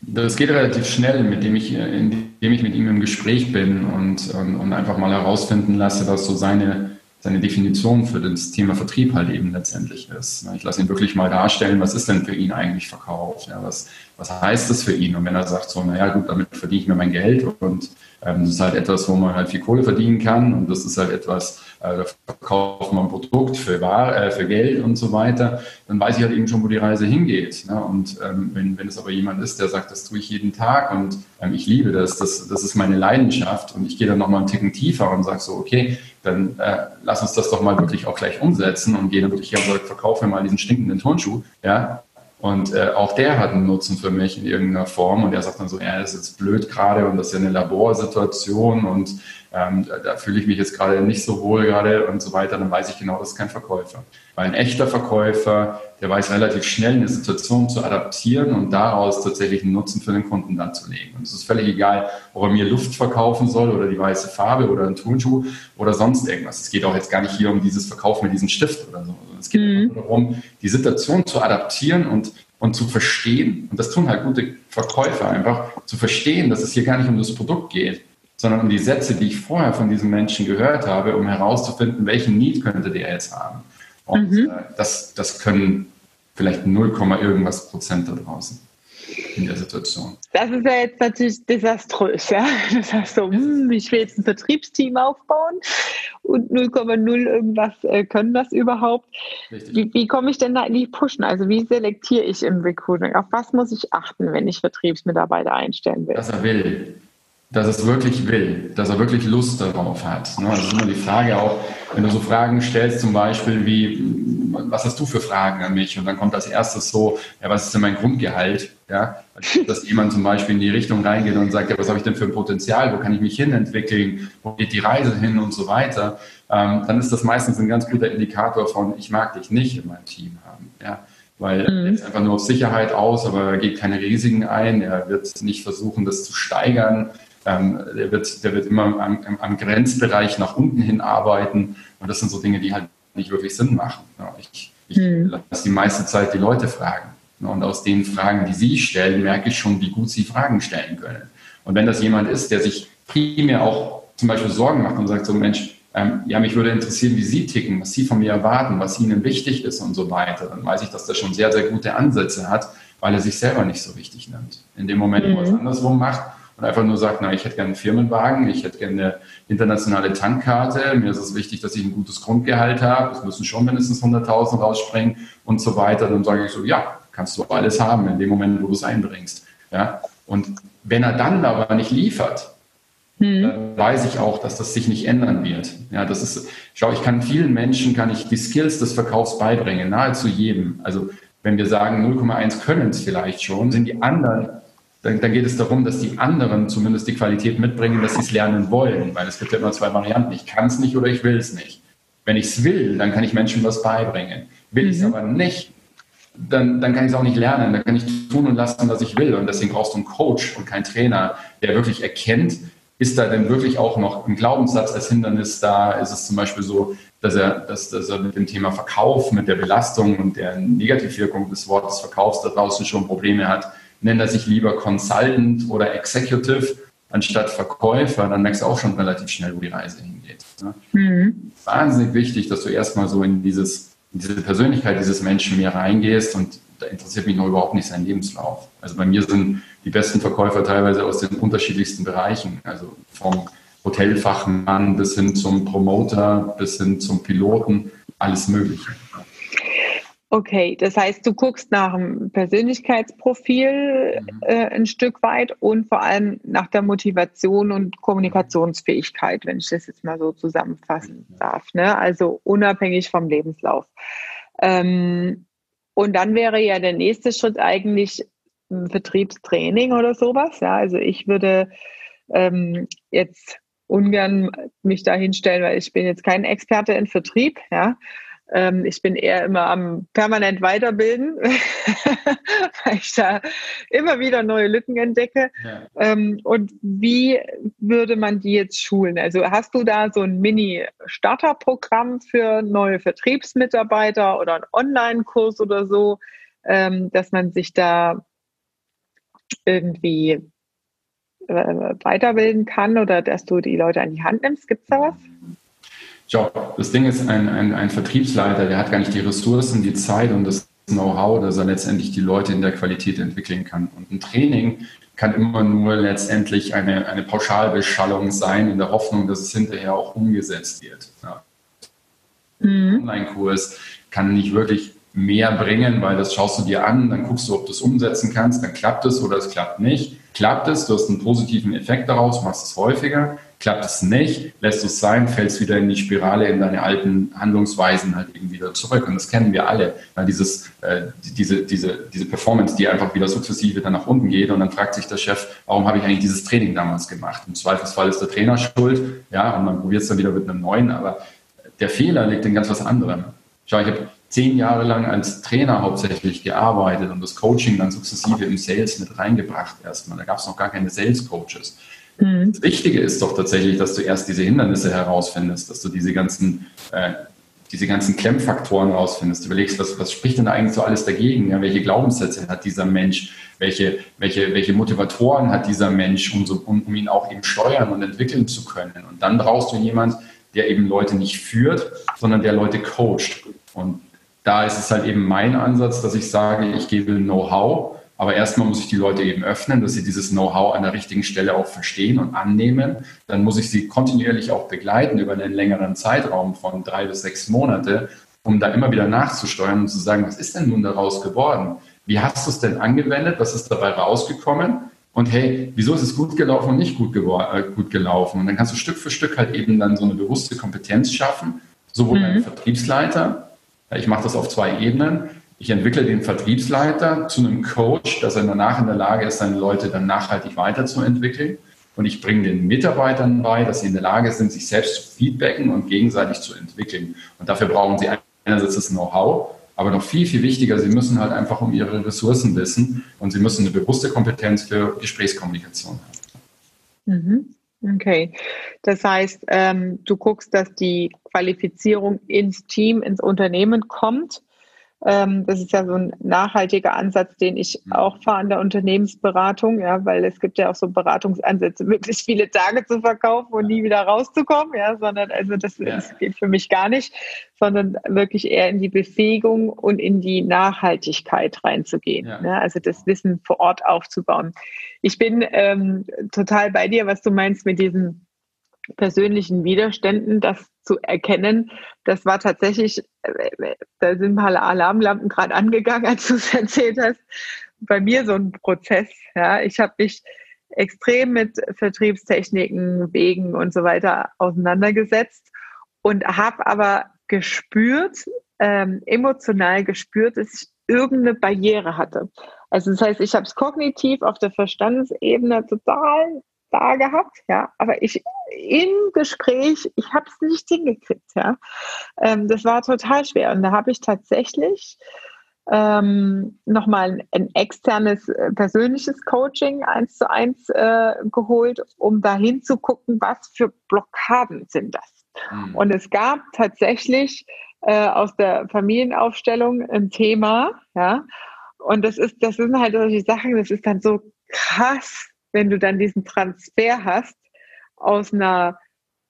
B: Das geht relativ schnell, mit dem ich, indem ich mit ihm im Gespräch bin und, und, und einfach mal herausfinden lasse, was so seine seine Definition für das Thema Vertrieb halt eben letztendlich ist. Ich lasse ihn wirklich mal darstellen, was ist denn für ihn eigentlich Verkauf? Ja, was, was heißt das für ihn? Und wenn er sagt so, naja gut, damit verdiene ich mir mein Geld und ähm, das ist halt etwas, wo man halt viel Kohle verdienen kann und das ist halt etwas, äh, da verkauft man ein Produkt für, Ware, äh, für Geld und so weiter, dann weiß ich halt eben schon, wo die Reise hingeht. Ne? Und ähm, wenn, wenn es aber jemand ist, der sagt, das tue ich jeden Tag und ähm, ich liebe das, das, das ist meine Leidenschaft und ich gehe dann nochmal einen Ticken tiefer und sage so, okay, dann äh, lass uns das doch mal wirklich auch gleich umsetzen und dann wirklich her und sage, verkaufe mir mal diesen stinkenden Turnschuh, ja, und äh, auch der hat einen Nutzen für mich in irgendeiner Form. Und er sagt dann so, ja, das ist jetzt blöd gerade und das ist ja eine Laborsituation und ähm, da, da fühle ich mich jetzt gerade nicht so wohl gerade und so weiter. Dann weiß ich genau, das ist kein Verkäufer. Weil ein echter Verkäufer, der weiß relativ schnell eine Situation zu adaptieren und daraus tatsächlich einen Nutzen für den Kunden dann zu legen. Und es ist völlig egal, ob er mir Luft verkaufen soll oder die weiße Farbe oder ein Turnschuh oder sonst irgendwas. Es geht auch jetzt gar nicht hier um dieses Verkauf mit diesem Stift oder so. Es geht mhm. darum, die Situation zu adaptieren und, und zu verstehen. Und das tun halt gute Verkäufer einfach, zu verstehen, dass es hier gar nicht um das Produkt geht, sondern um die Sätze, die ich vorher von diesem Menschen gehört habe, um herauszufinden, welchen Need könnte der jetzt haben. Und mhm. äh, das, das können vielleicht 0, irgendwas Prozent da draußen in der Situation.
A: Das ist ja jetzt natürlich desaströs. Ja? Das heißt so, hm, ich will jetzt ein Vertriebsteam aufbauen und 0,0 irgendwas äh, können das überhaupt. Wie, wie komme ich denn da in die Pushen? Also wie selektiere ich im Recruiting? Auf was muss ich achten, wenn ich Vertriebsmitarbeiter einstellen will?
B: Dass er will dass es wirklich will, dass er wirklich Lust darauf hat. Ne? Das ist immer die Frage auch, wenn du so Fragen stellst, zum Beispiel wie, was hast du für Fragen an mich? Und dann kommt als erstes so, ja, was ist denn mein Grundgehalt? Ja, dass jemand zum Beispiel in die Richtung reingeht und sagt, ja, was habe ich denn für ein Potenzial? Wo kann ich mich hinentwickeln? Wo geht die Reise hin und so weiter? Ähm, dann ist das meistens ein ganz guter Indikator von, ich mag dich nicht in meinem Team haben. Ja, weil mhm. er ist einfach nur auf Sicherheit aus, aber er geht keine Risiken ein. Er wird nicht versuchen, das zu steigern. Ähm, der, wird, der wird immer am, am, Grenzbereich nach unten hin arbeiten. Und das sind so Dinge, die halt nicht wirklich Sinn machen. Ich ich hm. lasse die meiste Zeit die Leute fragen. Und aus den Fragen, die sie stellen, merke ich schon, wie gut sie Fragen stellen können. Und wenn das jemand ist, der sich primär auch zum Beispiel Sorgen macht und sagt so, Mensch, ähm, ja, mich würde interessieren, wie Sie ticken, was Sie von mir erwarten, was Ihnen wichtig ist und so weiter, dann weiß ich, dass der schon sehr, sehr gute Ansätze hat, weil er sich selber nicht so wichtig nimmt. In dem Moment, wo er es mhm. andersrum macht, und einfach nur sagt, na, ich hätte gerne einen Firmenwagen, ich hätte gerne eine internationale Tankkarte, mir ist es wichtig, dass ich ein gutes Grundgehalt habe, es müssen schon mindestens 100.000 rausspringen und so weiter, dann sage ich so, ja, kannst du alles haben in dem Moment, wo du es einbringst. Ja? Und wenn er dann aber nicht liefert, hm. dann weiß ich auch, dass das sich nicht ändern wird. Ja, das ist, schau, ich kann vielen Menschen, kann ich die Skills des Verkaufs beibringen, nahezu jedem. Also wenn wir sagen 0,1 können es vielleicht schon, sind die anderen dann, dann, geht es darum, dass die anderen zumindest die Qualität mitbringen, dass sie es lernen wollen, weil es gibt ja immer zwei Varianten. Ich kann es nicht oder ich will es nicht. Wenn ich es will, dann kann ich Menschen was beibringen. Will ich es mhm. aber nicht, dann, dann kann ich es auch nicht lernen. Dann kann ich tun und lassen, was ich will. Und deswegen brauchst du einen Coach und keinen Trainer, der wirklich erkennt, ist da denn wirklich auch noch ein Glaubenssatz als Hindernis da? Ist es zum Beispiel so, dass er, dass, dass er mit dem Thema Verkauf, mit der Belastung und der Negativwirkung des Wortes Verkaufs da draußen schon Probleme hat? Nennt er sich lieber Consultant oder Executive anstatt Verkäufer, dann merkst du auch schon relativ schnell, wo die Reise hingeht. Ne? Mhm. Wahnsinnig wichtig, dass du erstmal so in, dieses, in diese Persönlichkeit dieses Menschen mehr reingehst und da interessiert mich noch überhaupt nicht sein Lebenslauf. Also bei mir sind die besten Verkäufer teilweise aus den unterschiedlichsten Bereichen, also vom Hotelfachmann bis hin zum Promoter, bis hin zum Piloten, alles Mögliche.
A: Okay, das heißt, du guckst nach dem Persönlichkeitsprofil mhm. äh, ein Stück weit und vor allem nach der Motivation und Kommunikationsfähigkeit, wenn ich das jetzt mal so zusammenfassen darf. Ne? Also unabhängig vom Lebenslauf. Ähm, und dann wäre ja der nächste Schritt eigentlich ein Vertriebstraining oder sowas. Ja, also ich würde ähm, jetzt ungern mich da hinstellen, weil ich bin jetzt kein Experte in Vertrieb. Ja, ähm, ich bin eher immer am permanent weiterbilden, [LAUGHS] weil ich da immer wieder neue Lücken entdecke. Ja. Ähm, und wie würde man die jetzt schulen? Also hast du da so ein Mini-Starterprogramm für neue Vertriebsmitarbeiter oder einen Online-Kurs oder so, ähm, dass man sich da irgendwie äh, weiterbilden kann oder dass du die Leute an die Hand nimmst? Gibt es da was?
B: Job. Das Ding ist, ein, ein, ein Vertriebsleiter, der hat gar nicht die Ressourcen, die Zeit und das Know-how, dass er letztendlich die Leute in der Qualität entwickeln kann. Und ein Training kann immer nur letztendlich eine, eine Pauschalbeschallung sein, in der Hoffnung, dass es hinterher auch umgesetzt wird. Ja. Mhm. Online-Kurs kann nicht wirklich mehr bringen, weil das schaust du dir an, dann guckst du, ob du es umsetzen kannst, dann klappt es oder es klappt nicht. Klappt es, du hast einen positiven Effekt daraus, machst es häufiger. Klappt es nicht, lässt es sein, fällst wieder in die Spirale, in deine alten Handlungsweisen halt eben wieder zurück. Und das kennen wir alle, weil dieses, äh, diese, diese, diese Performance, die einfach wieder sukzessive dann nach unten geht und dann fragt sich der Chef, warum habe ich eigentlich dieses Training damals gemacht? Im Zweifelsfall ist der Trainer schuld, ja, und man probiert es dann wieder mit einem neuen, aber der Fehler liegt in ganz was anderem. Schau, ich habe zehn Jahre lang als Trainer hauptsächlich gearbeitet und das Coaching dann sukzessive im Sales mit reingebracht erstmal. Da gab es noch gar keine Sales Coaches. Mhm. Das Wichtige ist doch tatsächlich, dass du erst diese Hindernisse herausfindest, dass du diese ganzen, äh, diese ganzen Klemmfaktoren herausfindest. Du überlegst, was, was spricht denn eigentlich so alles dagegen? Ja, welche Glaubenssätze hat dieser Mensch? Welche, welche, welche Motivatoren hat dieser Mensch, um, so, um, um ihn auch eben steuern und entwickeln zu können? Und dann brauchst du jemand, der eben Leute nicht führt, sondern der Leute coacht. Und da ist es halt eben mein Ansatz, dass ich sage, ich gebe Know-how aber erstmal muss ich die Leute eben öffnen, dass sie dieses Know-how an der richtigen Stelle auch verstehen und annehmen. Dann muss ich sie kontinuierlich auch begleiten über einen längeren Zeitraum von drei bis sechs Monate, um da immer wieder nachzusteuern und zu sagen, was ist denn nun daraus geworden? Wie hast du es denn angewendet? Was ist dabei rausgekommen? Und hey, wieso ist es gut gelaufen und nicht gut, äh, gut gelaufen? Und dann kannst du Stück für Stück halt eben dann so eine bewusste Kompetenz schaffen, sowohl mhm. beim Vertriebsleiter, ich mache das auf zwei Ebenen, ich entwickle den Vertriebsleiter zu einem Coach, dass er danach in der Lage ist, seine Leute dann nachhaltig weiterzuentwickeln. Und ich bringe den Mitarbeitern bei, dass sie in der Lage sind, sich selbst zu feedbacken und gegenseitig zu entwickeln. Und dafür brauchen sie einerseits das Know-how, aber noch viel, viel wichtiger, sie müssen halt einfach um ihre Ressourcen wissen und sie müssen eine bewusste Kompetenz für Gesprächskommunikation
A: haben. Mhm. Okay, das heißt, ähm, du guckst, dass die Qualifizierung ins Team, ins Unternehmen kommt das ist ja so ein nachhaltiger Ansatz, den ich mhm. auch fahre in der Unternehmensberatung, ja, weil es gibt ja auch so Beratungsansätze, [LAUGHS] möglichst viele Tage zu verkaufen und nie wieder rauszukommen, ja, sondern also das, ja. das geht für mich gar nicht, sondern wirklich eher in die Befähigung und in die Nachhaltigkeit reinzugehen. Ja. Ne? Also das Wissen vor Ort aufzubauen. Ich bin ähm, total bei dir, was du meinst mit diesen persönlichen Widerständen, das zu erkennen, das war tatsächlich, äh, da sind mal Alarmlampen gerade angegangen, [LAUGHS] als du es erzählt hast, bei mir so ein Prozess. Ja, ich habe mich extrem mit Vertriebstechniken, Wegen und so weiter auseinandergesetzt und habe aber gespürt, ähm, emotional gespürt, dass ich irgendeine Barriere hatte. Also das heißt, ich habe es kognitiv auf der Verstandesebene total da gehabt, ja, aber ich im Gespräch, ich habe es nicht hingekriegt, ja. Ähm, das war total schwer und da habe ich tatsächlich ähm, nochmal ein, ein externes äh, persönliches Coaching eins zu eins äh, geholt, um dahin zu gucken, was für Blockaden sind das. Mhm. Und es gab tatsächlich äh, aus der Familienaufstellung ein Thema, ja. Und das ist, das sind halt solche Sachen, das ist dann so krass, wenn du dann diesen Transfer hast aus einer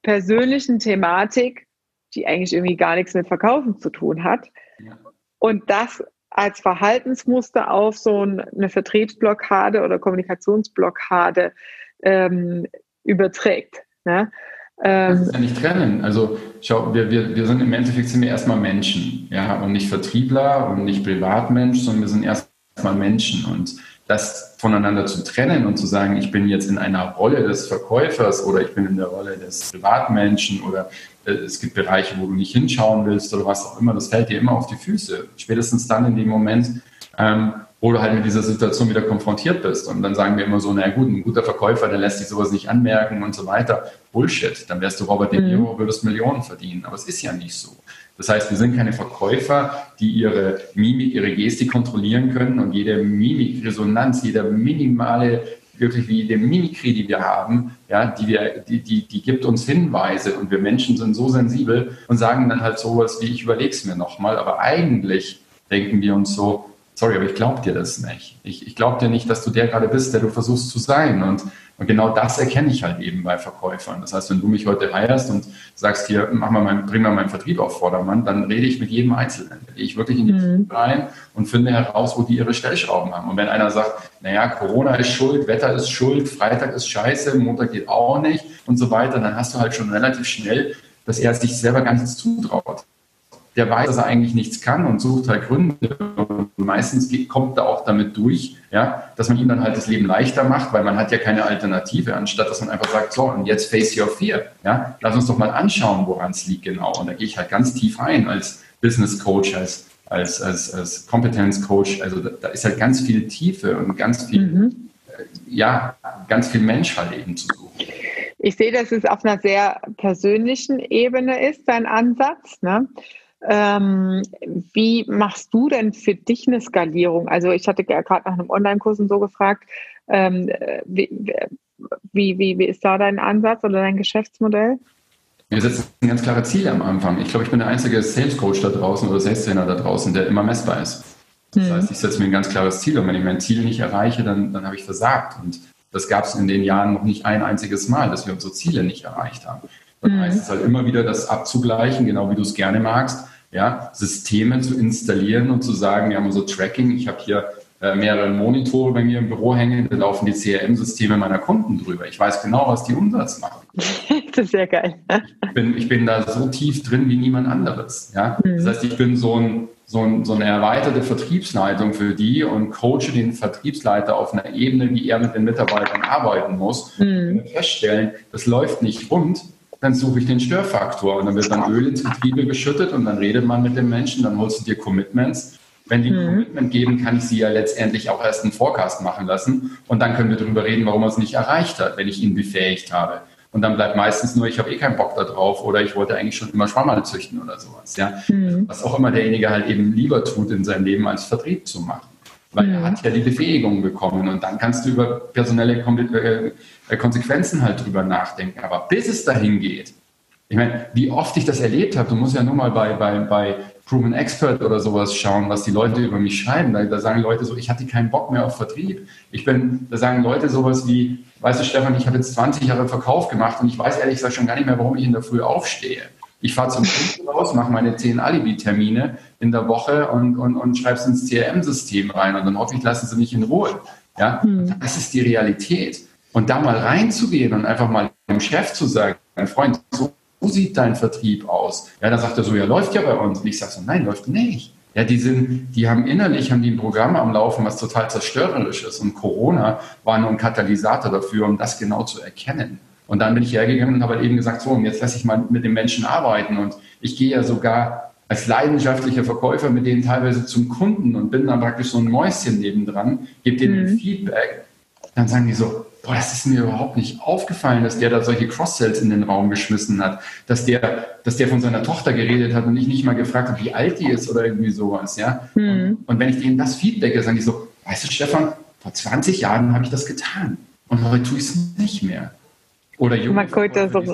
A: persönlichen Thematik, die eigentlich irgendwie gar nichts mit Verkaufen zu tun hat, ja. und das als Verhaltensmuster auf so eine Vertriebsblockade oder Kommunikationsblockade ähm, überträgt. Ne?
B: Ähm, das ist ja nicht trennen. Also schau, wir, wir, wir sind im Endeffekt sind wir erstmal Menschen, ja, und nicht Vertriebler und nicht Privatmensch, sondern wir sind erstmal Menschen. Und das voneinander zu trennen und zu sagen, ich bin jetzt in einer Rolle des Verkäufers oder ich bin in der Rolle des Privatmenschen oder äh, es gibt Bereiche, wo du nicht hinschauen willst oder was auch immer, das fällt dir immer auf die Füße. Spätestens dann in dem Moment, ähm, wo du halt mit dieser Situation wieder konfrontiert bist. Und dann sagen wir immer so, na gut, ein guter Verkäufer, der lässt sich sowas nicht anmerken und so weiter. Bullshit. Dann wärst du Robert De Niro, mhm. würdest Millionen verdienen. Aber es ist ja nicht so. Das heißt, wir sind keine Verkäufer, die ihre Mimik, ihre Gestik kontrollieren können und jede Mimikresonanz, jeder minimale, wirklich wie jede Mimikrie, die wir haben, ja, die, wir, die, die, die gibt uns Hinweise und wir Menschen sind so sensibel und sagen dann halt sowas wie, ich überlege es mir nochmal, aber eigentlich denken wir uns so, sorry, aber ich glaube dir das nicht. Ich, ich glaube dir nicht, dass du der gerade bist, der du versuchst zu sein. Und, und genau das erkenne ich halt eben bei Verkäufern. Das heißt, wenn du mich heute heierst und sagst hier, mach mal mein, bring mal meinen Vertrieb auf Vordermann, dann rede ich mit jedem Einzelnen. Da gehe ich wirklich in die mhm. rein und finde heraus, wo die ihre Stellschrauben haben. Und wenn einer sagt, naja, Corona ist schuld, Wetter ist schuld, Freitag ist scheiße, Montag geht auch nicht und so weiter, dann hast du halt schon relativ schnell, dass er sich selber gar nichts zutraut der weiß, dass er eigentlich nichts kann und sucht halt Gründe. Und meistens kommt er auch damit durch, ja, dass man ihm dann halt das Leben leichter macht, weil man hat ja keine Alternative, anstatt dass man einfach sagt, so, und jetzt face your fear. Ja, lass uns doch mal anschauen, woran es liegt genau. Und da gehe ich halt ganz tief rein als Business Coach, als, als, als, als Kompetenzcoach. Also da, da, ist halt ganz viel Tiefe und ganz viel, mhm. äh, ja, ganz viel Mensch halt eben zu suchen.
A: Ich sehe, dass es auf einer sehr persönlichen Ebene ist, dein Ansatz. Ne? Ähm, wie machst du denn für dich eine Skalierung? Also ich hatte gerade nach einem Online-Kurs und so gefragt, ähm, wie, wie, wie, wie ist da dein Ansatz oder dein Geschäftsmodell?
B: Wir setzen ganz klare Ziele am Anfang. Ich glaube, ich bin der einzige Sales Coach da draußen oder Sales Trainer da draußen, der immer messbar ist. Das mhm. heißt, ich setze mir ein ganz klares Ziel und wenn ich mein Ziel nicht erreiche, dann, dann habe ich versagt. Und das gab es in den Jahren noch nicht ein einziges Mal, dass wir unsere Ziele nicht erreicht haben. Dann mhm. heißt es halt immer wieder, das abzugleichen, genau wie du es gerne magst ja, Systeme zu installieren und zu sagen, wir haben unser Tracking, ich habe hier äh, mehrere Monitore bei mir im Büro hängen, da laufen die CRM-Systeme meiner Kunden drüber. Ich weiß genau, was die Umsatz machen. [LAUGHS]
A: das ist sehr geil.
B: ich, bin, ich bin da so tief drin wie niemand anderes. Ja? Mhm. Das heißt, ich bin so, ein, so, ein, so eine erweiterte Vertriebsleitung für die und coache den Vertriebsleiter auf einer Ebene, wie er mit den Mitarbeitern arbeiten muss. Mhm. Wir feststellen, das läuft nicht rund, dann suche ich den Störfaktor und dann wird dann Öl ins Getriebe geschüttet und dann redet man mit den Menschen, dann holst du dir Commitments. Wenn die ein mhm. Commitment geben, kann ich sie ja letztendlich auch erst einen Forecast machen lassen und dann können wir darüber reden, warum er es nicht erreicht hat, wenn ich ihn befähigt habe. Und dann bleibt meistens nur, ich habe eh keinen Bock da drauf oder ich wollte eigentlich schon immer Schwammerl züchten oder sowas. Ja? Mhm. Was auch immer derjenige halt eben lieber tut in seinem Leben, als Vertrieb zu machen weil er hat ja die Befähigung bekommen und dann kannst du über personelle äh, Konsequenzen halt drüber nachdenken. Aber bis es dahin geht, ich meine, wie oft ich das erlebt habe, du musst ja nur mal bei, bei, bei Proven Expert oder sowas schauen, was die Leute über mich schreiben. Da, da, sagen Leute so, ich hatte keinen Bock mehr auf Vertrieb. Ich bin, da sagen Leute sowas wie, weißt du, Stefan, ich habe jetzt 20 Jahre Verkauf gemacht und ich weiß ehrlich gesagt schon gar nicht mehr, warum ich in der Früh aufstehe. Ich fahre zum Kunden raus, mache meine 10 Alibi-Termine in der Woche und, und, und schreibe es ins CRM-System rein und dann hoffe ich, lassen sie mich in Ruhe. Ja? Hm. Das ist die Realität. Und da mal reinzugehen und einfach mal dem Chef zu sagen, mein Freund, so sieht dein Vertrieb aus? Ja, dann sagt er so, ja, läuft ja bei uns. Und ich sage so, nein, läuft nicht. Ja, die sind, die haben innerlich, haben die ein Programm am Laufen, was total zerstörerisch ist. Und Corona war nur ein Katalysator dafür, um das genau zu erkennen. Und dann bin ich hergegangen und habe halt eben gesagt, so, und jetzt lasse ich mal mit den Menschen arbeiten. Und ich gehe ja sogar als leidenschaftlicher Verkäufer mit denen teilweise zum Kunden und bin dann praktisch so ein Mäuschen nebendran, gebe denen mhm. Feedback. Dann sagen die so, boah, das ist mir überhaupt nicht aufgefallen, dass der da solche Cross-Sells in den Raum geschmissen hat, dass der, dass der von seiner Tochter geredet hat und ich nicht mal gefragt habe, wie alt die ist oder irgendwie sowas, ja. Mhm. Und, und, wenn ich denen das feedbacke, sagen die so, weißt du, Stefan, vor 20 Jahren habe ich das getan und heute tue ich es nicht mehr. Oder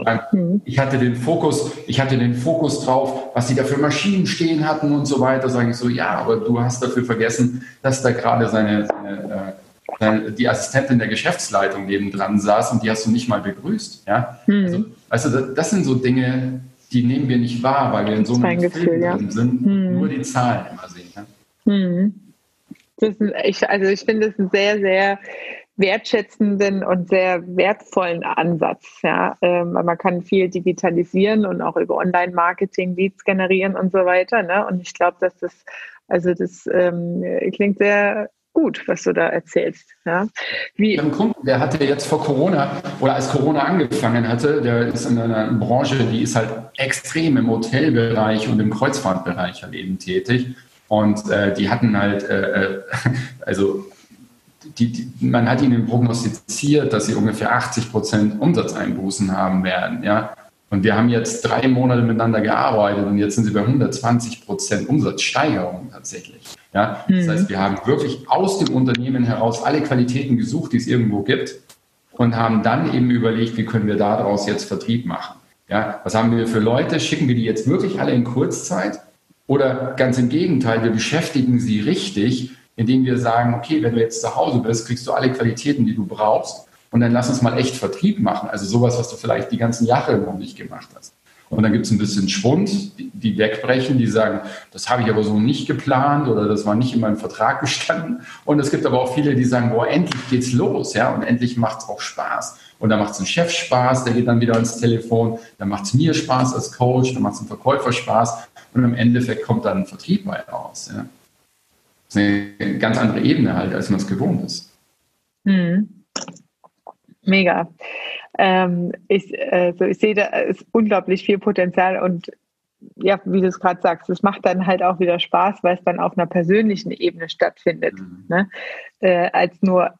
B: sagen, hm. ich hatte den Fokus, ich hatte den Fokus drauf, was sie da für Maschinen stehen hatten und so weiter. Sage ich so, ja, aber du hast dafür vergessen, dass da gerade seine, seine, äh, die Assistentin der Geschäftsleitung nebendran saß und die hast du nicht mal begrüßt. Ja? Hm. Also, also das sind so Dinge, die nehmen wir nicht wahr, weil wir in so einem Gefühl, ja. sind, hm. nur die Zahlen immer sehen. Ja? Hm.
A: Das ist, ich, also ich finde ein sehr, sehr wertschätzenden und sehr wertvollen Ansatz. Ja, ähm, man kann viel digitalisieren und auch über Online-Marketing Leads generieren und so weiter. Ne? Und ich glaube, dass das, also das ähm, klingt sehr gut, was du da erzählst. Ja?
B: Wie ich einen Kunden, der hatte jetzt vor Corona oder als Corona angefangen hatte, der ist in einer Branche, die ist halt extrem im Hotelbereich und im Kreuzfahrtbereich halt eben tätig. Und äh, die hatten halt, äh, äh [LAUGHS] also die, die, man hat ihnen prognostiziert, dass sie ungefähr 80 Prozent Umsatzeinbußen haben werden. Ja? Und wir haben jetzt drei Monate miteinander gearbeitet und jetzt sind sie bei 120 Prozent Umsatzsteigerung tatsächlich. Ja? Das mhm. heißt, wir haben wirklich aus dem Unternehmen heraus alle Qualitäten gesucht, die es irgendwo gibt und haben dann eben überlegt, wie können wir daraus jetzt Vertrieb machen. Ja? Was haben wir für Leute? Schicken wir die jetzt wirklich alle in Kurzzeit? Oder ganz im Gegenteil, wir beschäftigen sie richtig indem wir sagen, okay, wenn du jetzt zu Hause bist, kriegst du alle Qualitäten, die du brauchst. Und dann lass uns mal echt Vertrieb machen. Also sowas, was du vielleicht die ganzen Jahre noch nicht gemacht hast. Und dann gibt es ein bisschen Schwund, die, wegbrechen, die sagen, das habe ich aber so nicht geplant oder das war nicht in meinem Vertrag [LAUGHS] gestanden. Und es gibt aber auch viele, die sagen, boah, endlich geht's los, ja, und endlich macht es auch Spaß. Und dann macht es ein Chef Spaß, der geht dann wieder ans Telefon, dann macht es mir Spaß als Coach, dann macht es einem Verkäufer Spaß und im Endeffekt kommt dann ein Vertrieb bei raus. Ja. Das ist eine ganz andere Ebene halt, als man es gewohnt ist.
A: Hm. Mega. Ähm, ich, also ich sehe da ist unglaublich viel Potenzial und ja, wie du es gerade sagst, es macht dann halt auch wieder Spaß, weil es dann auf einer persönlichen Ebene stattfindet, mhm. ne? Äh, als nur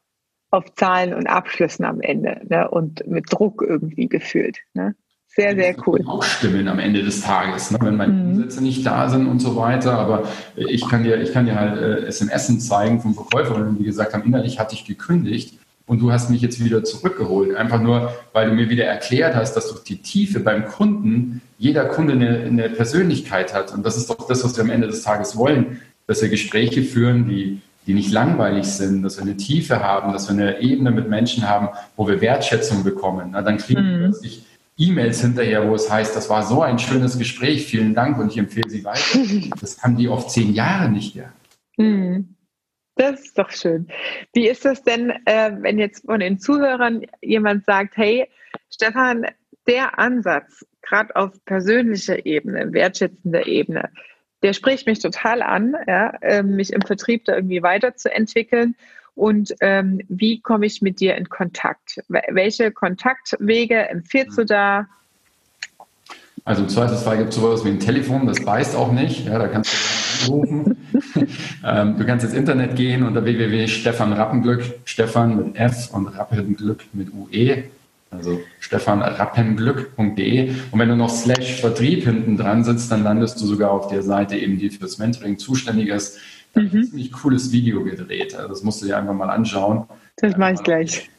A: auf Zahlen und Abschlüssen am Ende ne? und mit Druck irgendwie gefühlt. Ne? Sehr, sehr cool.
B: Auch stimmen am Ende des Tages, ne? wenn meine mhm. Umsätze nicht da sind und so weiter. Aber ich kann dir, ich kann dir halt äh, SMS zeigen von Verkäuferinnen, die gesagt haben, innerlich hatte ich gekündigt und du hast mich jetzt wieder zurückgeholt. Einfach nur, weil du mir wieder erklärt hast, dass durch die Tiefe beim Kunden jeder Kunde eine, eine Persönlichkeit hat. Und das ist doch das, was wir am Ende des Tages wollen, dass wir Gespräche führen, die, die nicht langweilig sind, dass wir eine Tiefe haben, dass wir eine Ebene mit Menschen haben, wo wir Wertschätzung bekommen. Na, dann kriegen wir mhm. plötzlich E-Mails hinterher, wo es heißt, das war so ein schönes Gespräch, vielen Dank und ich empfehle Sie weiter. [LAUGHS] Das haben die oft zehn Jahre nicht gehabt.
A: Mhm. Das ist doch schön. Wie ist das denn, äh, wenn jetzt von den Zuhörern jemand sagt, hey, Stefan, der Ansatz, gerade auf persönlicher Ebene, wertschätzender Ebene, der spricht mich total an, ja, äh, mich im Vertrieb da irgendwie weiterzuentwickeln. Und ähm, wie komme ich mit dir in Kontakt? Welche Kontaktwege empfiehlst du da?
B: Also im Zweifelsfall gibt es sowas wie ein Telefon, das beißt auch nicht. Ja, da kannst du anrufen. [LAUGHS] ähm, du kannst ins Internet gehen unter www.stefanrappenglück, Stefan mit F und Rappenglück mit UE. Also stefanrappenglück.de. Und wenn du noch slash Vertrieb hinten dran sitzt, dann landest du sogar auf der Seite eben, die fürs Mentoring zuständig ist. Da mhm. ein ziemlich cooles Video gedreht. Also das musst du dir einfach mal anschauen.
A: Das mache ich gleich.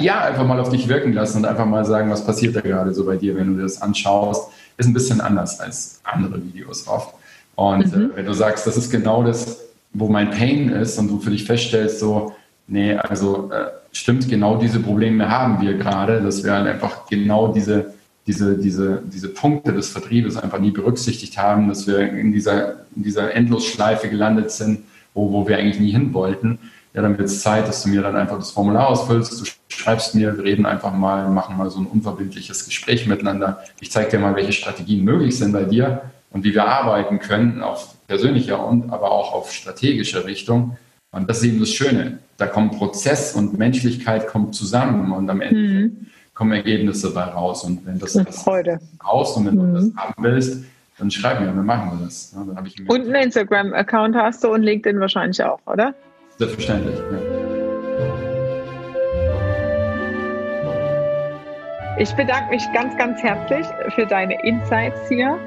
B: Ja, einfach mal auf dich wirken lassen und einfach mal sagen, was passiert da gerade so bei dir, wenn du dir das anschaust. Ist ein bisschen anders als andere Videos oft. Und mhm. äh, wenn du sagst, das ist genau das, wo mein Pain ist und du für dich feststellst, so, nee, also äh, stimmt, genau diese Probleme haben wir gerade, dass wir halt einfach genau diese, diese, diese, diese Punkte des Vertriebes einfach nie berücksichtigt haben, dass wir in dieser, in dieser Endlosschleife gelandet sind, wo, wo wir eigentlich nie hin wollten ja, dann wird es Zeit, dass du mir dann einfach das Formular ausfüllst, du schreibst mir, wir reden einfach mal, machen mal so ein unverbindliches Gespräch miteinander. Ich zeige dir mal, welche Strategien möglich sind bei dir und wie wir arbeiten können auf persönlicher und aber auch auf strategischer Richtung. Und das ist eben das Schöne. Da kommen Prozess und Menschlichkeit kommt zusammen und am Ende mhm. Kommen Ergebnisse dabei raus. Und wenn das,
A: das
B: brauchst und wenn mhm. du das haben willst, dann schreib mir, dann machen wir das.
A: Ja, und einen Instagram-Account hast du und LinkedIn wahrscheinlich auch, oder?
B: Selbstverständlich. Ja.
A: Ich bedanke mich ganz, ganz herzlich für deine Insights hier,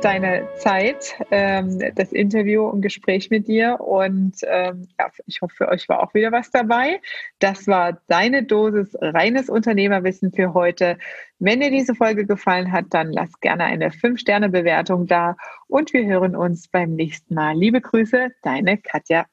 A: deine Zeit, ähm, das Interview und Gespräch mit dir. Und ähm, ja, ich hoffe, für euch war auch wieder was dabei. Das war deine Dosis reines Unternehmerwissen für heute. Wenn dir diese Folge gefallen hat, dann lass gerne eine 5-Sterne-Bewertung da und wir hören uns beim nächsten Mal. Liebe Grüße, deine Katja.